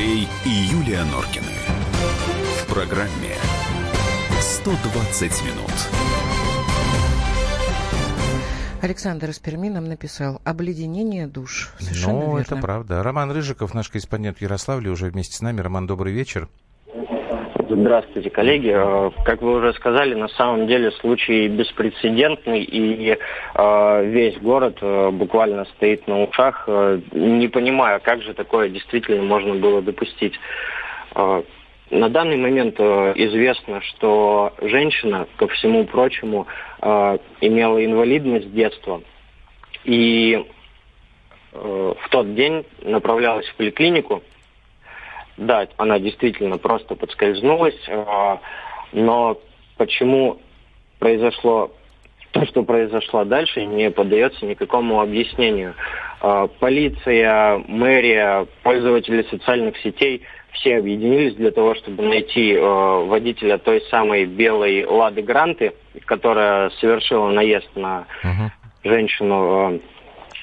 Андрей и Юлия Норкины. В программе 120 минут. Александр из Перми нам написал «Обледенение душ». Совершенно ну, верно. это правда. Роман Рыжиков, наш корреспондент в Ярославле, уже вместе с нами. Роман, добрый вечер. Здравствуйте, коллеги. Э, Как вы уже сказали, на самом деле случай беспрецедентный, и э, весь город э, буквально стоит на ушах, не понимая, как же такое действительно можно было допустить. На данный момент известно, что женщина, ко всему прочему, имела инвалидность с детства. И в тот день направлялась в поликлинику, да, она действительно просто подскользнулась, э, но почему произошло то, что произошло дальше, не поддается никакому объяснению. Э, Полиция, мэрия, пользователи социальных сетей все объединились для того, чтобы найти э, водителя той самой белой Лады Гранты, которая совершила наезд на Мгм. женщину.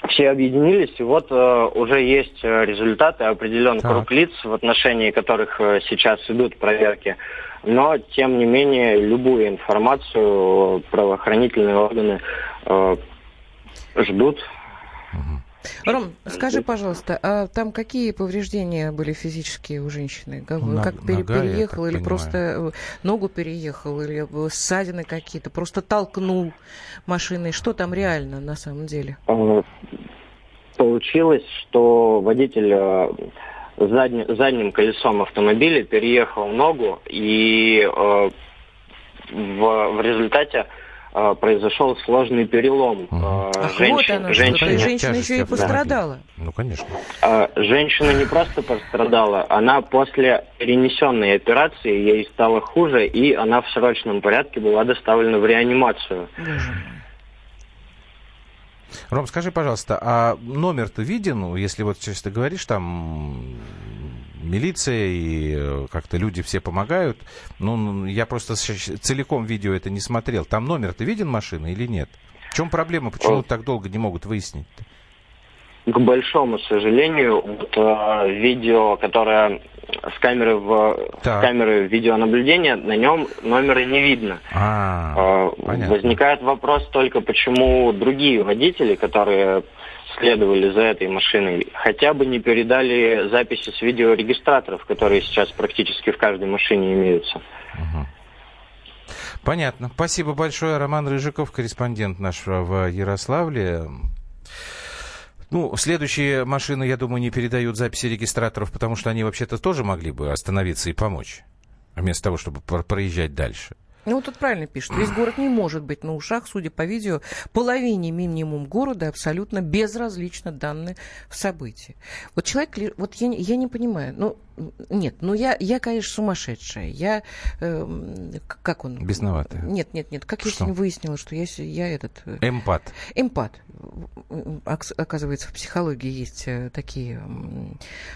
Все объединились, и вот э, уже есть э, результаты, определен Так. круг лиц, в отношении которых э, сейчас идут проверки. Но, тем не менее, любую информацию э, правоохранительные органы э, ждут. Ром, скажи, пожалуйста, а там какие повреждения были физические у женщины? Как, Ну, как нога, пере- переехал или понимаю. просто э, ногу переехал, или э, ссадины какие-то, просто толкнул машиной? Что там реально на самом деле? Э, Получилось, что водитель э, задни- задним колесом автомобиля переехал ногу, и э, в, в результате э, произошел сложный перелом. Э, Ах, женщин- вот она женщина Тяжесть еще и пострадала. Ну, конечно. А, Женщина не просто пострадала, она после перенесенной операции, ей стало хуже, и она в срочном порядке была доставлена в реанимацию. Боже. Ром, скажи, пожалуйста, а номер-то виден, Ну, если вот сейчас ты говоришь, там милиция и э, как-то люди все помогают. Ну, я просто целиком видео это не смотрел. Там номер-то виден машины или нет? В чем проблема? Почему О. так долго не могут выяснить? К большому сожалению, вот, э, видео, которое с камеры, в, с Так. камеры видеонаблюдения, на нем номера не видно. А, Э, понятно. Возникает вопрос только, почему другие водители, которые следовали за этой машиной, хотя бы не передали записи с видеорегистраторов, которые сейчас практически в каждой машине имеются. Понятно. Спасибо большое. Роман Рыжиков, корреспондент наш в Ярославле. Ну, следующие машины, я думаю, не передают записи регистраторов, потому что они вообще-то тоже могли бы остановиться и помочь, вместо того, чтобы про- проезжать дальше. Ну, вот тут правильно пишут. Весь город не может быть на ушах, судя по видео, половине минимум города абсолютно безразлично данные события. Вот человек, вот я, я не понимаю, ну, нет, ну я, я конечно, сумасшедшая. Я, к- как он? Бесноватая. Нет, нет, нет, как я Что? сегодня выяснила, что я, я этот... э, Эмпат. Эмпат. Оказывается, в психологии есть э, такие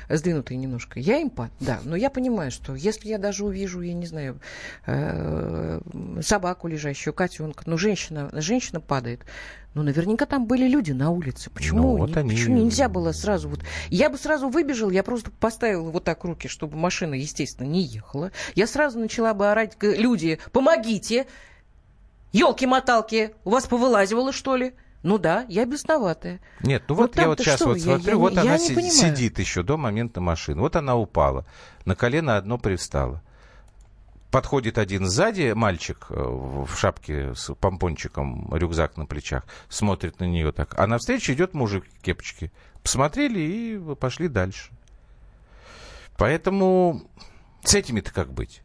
сдвинутые немножко. Я эмпат, да, но я понимаю, что если я даже увижу, я не знаю, э, собаку лежащую, котенка, но женщина, женщина падает, ну, наверняка там были люди на улице. Почему, Ну, вот они- почему нельзя было сразу вот... Я бы сразу выбежал, я просто поставила вот так руки, чтобы машина, естественно, не ехала. Я сразу начала бы орать, люди, помогите! Елки-моталки, у вас повылазивало, что ли? Ну да, я бесноватая. Нет, ну Ну вот я вот сейчас что вот вы? Я- смотрю, я вот она я не си- сидит еще до момента машины. Вот она упала. На колено одно привстала. Подходит один сзади мальчик э, в шапке с помпончиком, рюкзак на плечах, смотрит на нее так. А навстречу идет мужик в кепочке. Посмотрели и пошли дальше. Поэтому с этими-то как быть?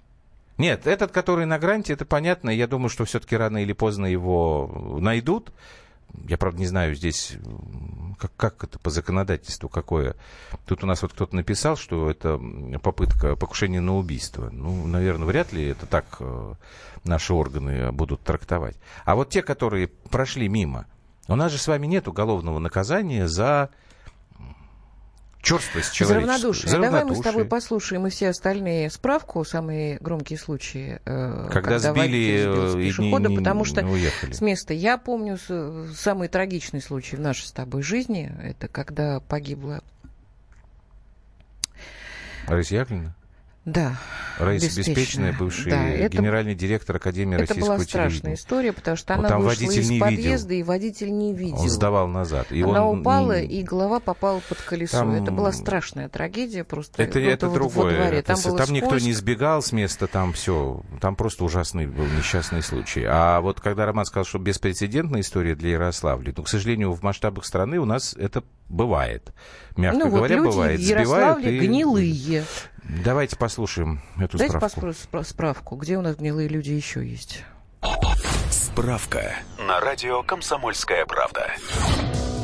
Нет, этот, который на гранте, это понятно. Я думаю, что все-таки рано или поздно его найдут. Я, правда, не знаю здесь, как, как это по законодательству какое. Тут у нас вот кто-то написал, что это попытка покушения на убийство. Ну, наверное, вряд ли это так э, наши органы будут трактовать. А вот те, которые прошли мимо, у нас же с вами нет уголовного наказания за черствость За человеческую. равнодушие. Давай мы с тобой послушаем и все остальные справку, самые громкие случаи, э, Когда сбили, водитель сбил с э, пешехода, не- потому что уехали. с места я помню самый трагичный случай в нашей с тобой жизни, это когда погибла Раиса Яковлевна? Да. Раиса Беспечная, бывший да, это, генеральный директор Академии это Российского была страшная история, потому что Вот она там вышла из не подъезда, видел. и водитель не видел. Он сдавал назад. И она он упала, и голова попала под колесо. Там- Это была страшная трагедия просто. Это, Ну, это вот во другое. дворе. Это Там, там никто не сбегал с места, там все. Там просто ужасный был несчастный случай. А вот когда Роман сказал, что беспрецедентная история для Ярославля, ну, к сожалению, в масштабах страны у нас это бывает. Мягко Ну вот говоря, люди бывает. Сбивают Ярославле и- гнилые. Давайте послушаем эту Дайте справку. поспро- спра- справку, где у нас гнилые люди еще есть. Справка на радио «Комсомольская правда».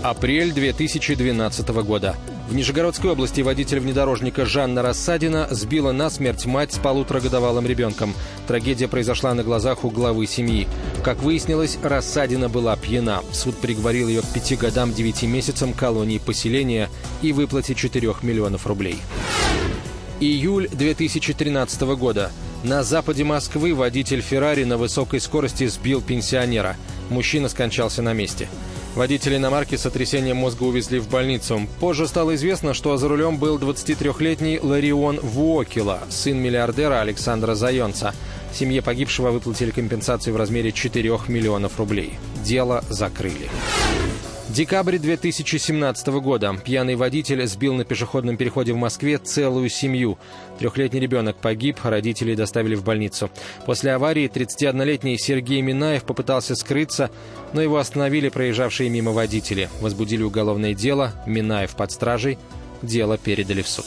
Апрель 2012 года. В Нижегородской области водитель внедорожника Жанна Рассадина сбила насмерть мать с полуторагодовалым ребенком. Трагедия произошла на глазах у главы семьи. Как выяснилось, Рассадина была пьяна. Суд приговорил ее к пяти годам девяти месяцам колонии поселения и выплате 4 миллионов рублей. Июль 2013 года. На западе Москвы водитель «Феррари» на высокой скорости сбил пенсионера. Мужчина скончался на месте. Водителя иномарки с сотрясением мозга увезли в больницу. Позже стало известно, что за рулем был 23-летний Ларион Вуокила, сын миллиардера Александра Зайонца. Семье погибшего выплатили компенсацию в размере 4 миллионов рублей. Дело закрыли. Декабрь 2017 года. Пьяный водитель сбил на пешеходном переходе в Москве целую семью. Трехлетний ребенок погиб, родителей доставили в больницу. После аварии 31-летний Сергей Минаев попытался скрыться, но его остановили проезжавшие мимо водители. Возбудили уголовное дело, Минаев под стражей. Дело передали в суд.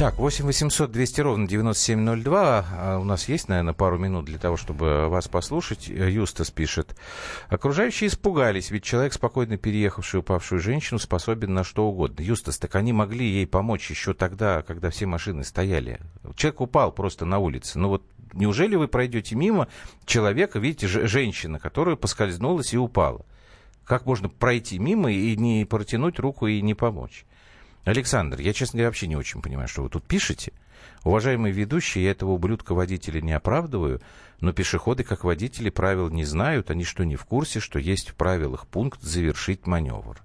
Так, 8 800 200 ровно 9702. А У нас есть, наверное, пару минут для того, чтобы вас послушать. Юстас пишет. Окружающие испугались, ведь человек, спокойно переехавший упавшую женщину, способен на что угодно. Юстас, так они могли ей помочь еще тогда, когда все машины стояли. Человек упал просто на улице. Ну вот неужели вы пройдете мимо человека, видите, женщина, которая поскользнулась и упала? Как можно пройти мимо и не протянуть руку и не помочь? Александр, я, честно говоря, вообще не очень понимаю, что вы тут пишете. Уважаемый ведущий, я этого ублюдка-водителя не оправдываю, но пешеходы, как водители, правил не знают. Они что, не в курсе, что есть в правилах пункт «завершить маневр»?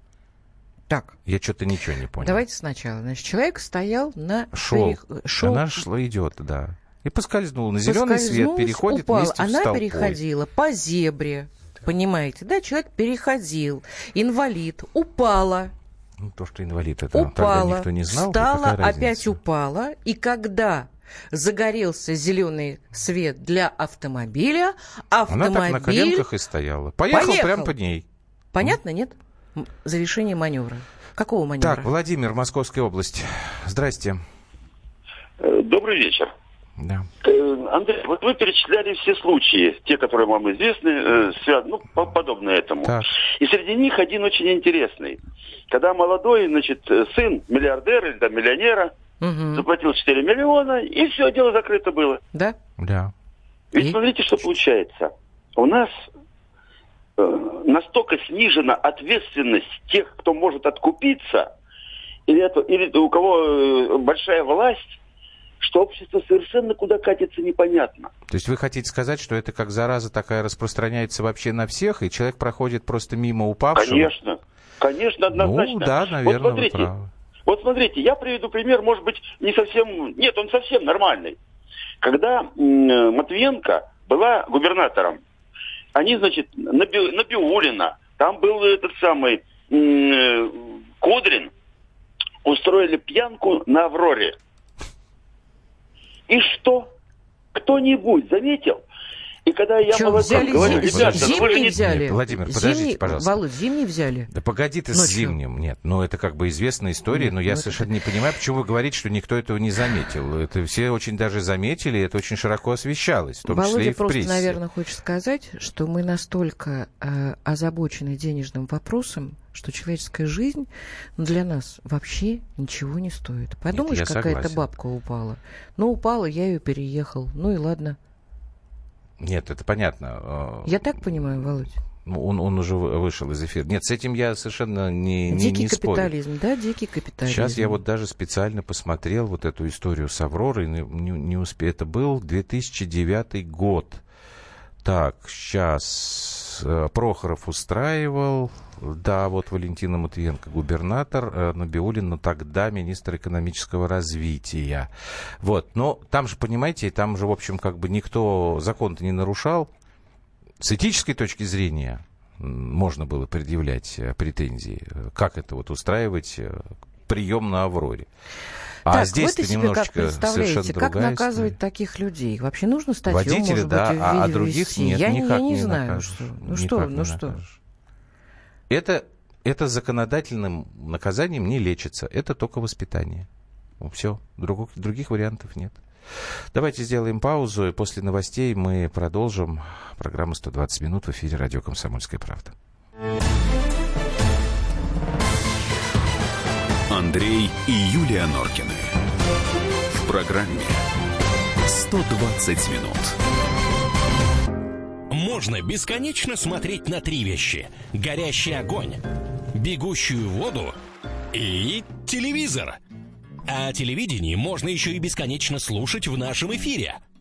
Так, Я что-то ничего не понял. давайте сначала. Значит, человек стоял на... Шел. перех- шел Она шла, идет, да. И поскользнул. На зеленый свет переходит упала. вместе Она с переходила по зебре. Понимаете, да? Человек переходил. Инвалид. Упала. Ну, то, что инвалид, это тогда упала. никто не знал. встала, какая опять разница? упала. И когда загорелся зеленый свет для автомобиля, Она так на автомобиль... коленках и стояла. Поехал, Поехал. прямо по ней. Понятно, нет? Завершение маневра. Какого маневра? Так, Владимир, Московская область. Здрасте. Э, Добрый вечер. Да. Э, Андрей, вот вы перечисляли все случаи, те, которые вам известны, э, ну, по- подобные этому. Так. И среди них один очень интересный. Когда молодой, значит, э, сын миллиардера или там миллионера Мгм. заплатил 4 миллиона, и все, дело закрыто было. Да? Да. Ведь И? смотрите, что получается. У нас э, настолько снижена ответственность тех, кто может откупиться, или, это, или у кого э, большая власть, что общество совершенно куда катится непонятно. То есть вы хотите сказать, что это как зараза такая распространяется вообще на всех, и человек проходит просто мимо упавшего? Конечно. Конечно, однозначно. Ну, да, наверное, вот смотрите, вы правы. Вот смотрите, я приведу пример, может быть, не совсем... Нет, он совсем нормальный. Когда м, Матвиенко была губернатором, они, значит, на, Биулина, там был этот самый э, Кудрин, устроили пьянку на Авроре. И что? Кто-нибудь заметил? И когда я Чё, молодым взяли говорю, зим- ребята, ну зимний не... взяли? Нет, Владимир, подождите, Зимний- пожалуйста. Володь, зимний взяли? Да погоди ты с Ночью. зимним. Нет, ну это как бы известная история, Нет, но ну я это совершенно не понимаю, почему вы говорите, что никто этого не заметил. Это все очень даже заметили, это очень широко освещалось, в том числе Володя и в просто, прессе. наверное, хочет сказать, что мы настолько э, озабочены денежным вопросом, что человеческая жизнь для нас вообще ничего не стоит. Подумаешь, какая-то бабка упала. Ну, упала, я ее переехал. Ну и ладно. Нет, это понятно. Э, Я так понимаю, Володь? ну, Он, он уже вы- вышел из эфира. Нет, с этим я совершенно не, не, дикий не спорю. капитализм, да, дикий капитализм. Сейчас я вот даже специально посмотрел вот эту историю с Авророй, не, не, не успе- Это был 2009 год. Так, сейчас Прохоров устраивал, да, вот Валентина Матвиенко губернатор, э, Набиулин, но тогда министр экономического развития. Вот, но там же, понимаете, там же, в общем, как бы никто закон-то не нарушал. С этической точки зрения можно было предъявлять э, претензии. Как это вот устраивать прием на Авроре? А так, здесь вы немножечко как представляете, как наказывать история. таких людей? Вообще нужно статью, Водители, может да, быть, а, а других нет, я, никак я не, не знаю, накажешь. что. Ну что, ну что. Это, это законодательным наказанием не лечится, это только воспитание. Все, друг, других вариантов нет. Давайте сделаем паузу, и после новостей мы продолжим программу «120 минут» в эфире радио «Комсомольская правда». Андрей и Юлия Норкины. В программе 120 минут. Можно бесконечно смотреть на три вещи. Горящий огонь, бегущую воду и телевизор. А телевидение можно еще и бесконечно слушать в нашем эфире –